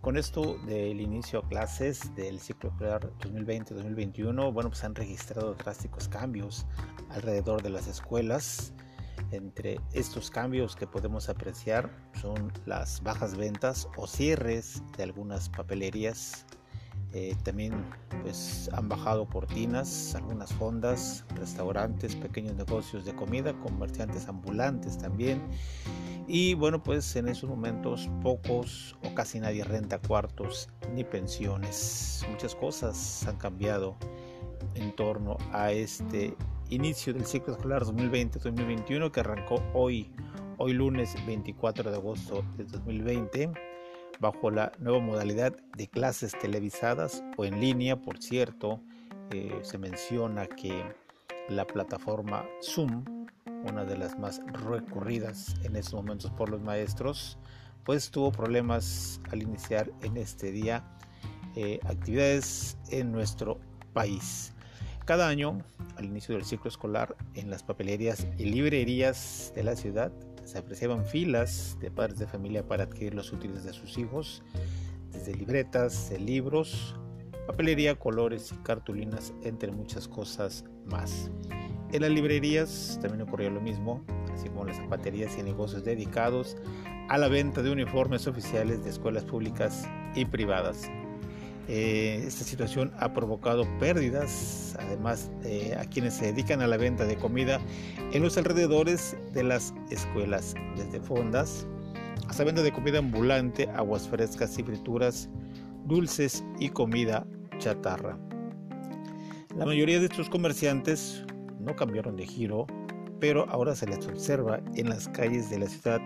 con esto del inicio a clases del ciclo escolar 2020-2021, bueno, pues han registrado drásticos cambios alrededor de las escuelas. Entre estos cambios que podemos apreciar son las bajas ventas o cierres de algunas papelerías. Eh, también pues han bajado cortinas, algunas fondas, restaurantes, pequeños negocios de comida, comerciantes ambulantes también y bueno, pues en esos momentos pocos o casi nadie renta cuartos ni pensiones. Muchas cosas han cambiado en torno a este inicio del ciclo escolar 2020-2021 que arrancó hoy, hoy lunes 24 de agosto de 2020, bajo la nueva modalidad de clases televisadas o en línea, por cierto. Eh, se menciona que la plataforma Zoom una de las más recurridas en estos momentos por los maestros, pues tuvo problemas al iniciar en este día eh, actividades en nuestro país. Cada año, al inicio del ciclo escolar, en las papelerías y librerías de la ciudad se apreciaban filas de padres de familia para adquirir los útiles de sus hijos, desde libretas, libros, papelería, colores y cartulinas, entre muchas cosas más. En las librerías también ocurrió lo mismo, así como las zapaterías y negocios dedicados a la venta de uniformes oficiales de escuelas públicas y privadas. Eh, esta situación ha provocado pérdidas, además a quienes se dedican a la venta de comida en los alrededores de las escuelas, desde fondas hasta venta de comida ambulante, aguas frescas y frituras, dulces y comida chatarra. La mayoría de estos comerciantes no cambiaron de giro, pero ahora se les observa en las calles de la ciudad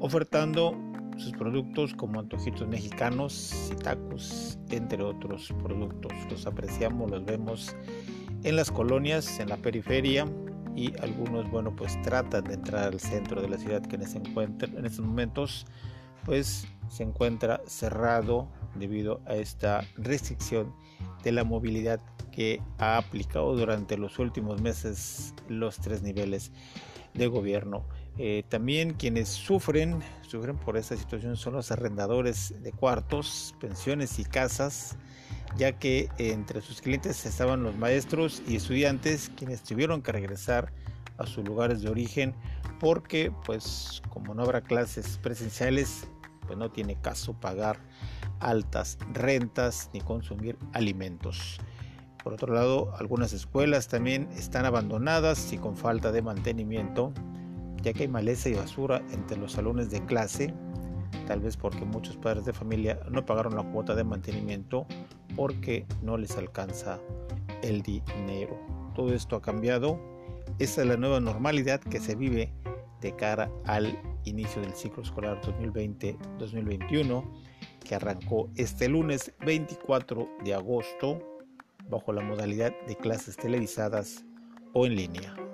ofertando sus productos como antojitos mexicanos y tacos, entre otros productos. Los apreciamos, los vemos en las colonias, en la periferia y algunos, bueno, pues tratan de entrar al centro de la ciudad que en, en estos momentos pues se encuentra cerrado debido a esta restricción de la movilidad que ha aplicado durante los últimos meses los tres niveles de gobierno. Eh, también quienes sufren, sufren por esta situación son los arrendadores de cuartos, pensiones y casas, ya que entre sus clientes estaban los maestros y estudiantes quienes tuvieron que regresar a sus lugares de origen porque pues como no habrá clases presenciales pues no tiene caso pagar altas rentas ni consumir alimentos. Por otro lado, algunas escuelas también están abandonadas y con falta de mantenimiento, ya que hay maleza y basura entre los salones de clase, tal vez porque muchos padres de familia no pagaron la cuota de mantenimiento porque no les alcanza el dinero. Todo esto ha cambiado. Esta es la nueva normalidad que se vive de cara al inicio del ciclo escolar 2020-2021 que arrancó este lunes 24 de agosto bajo la modalidad de clases televisadas o en línea.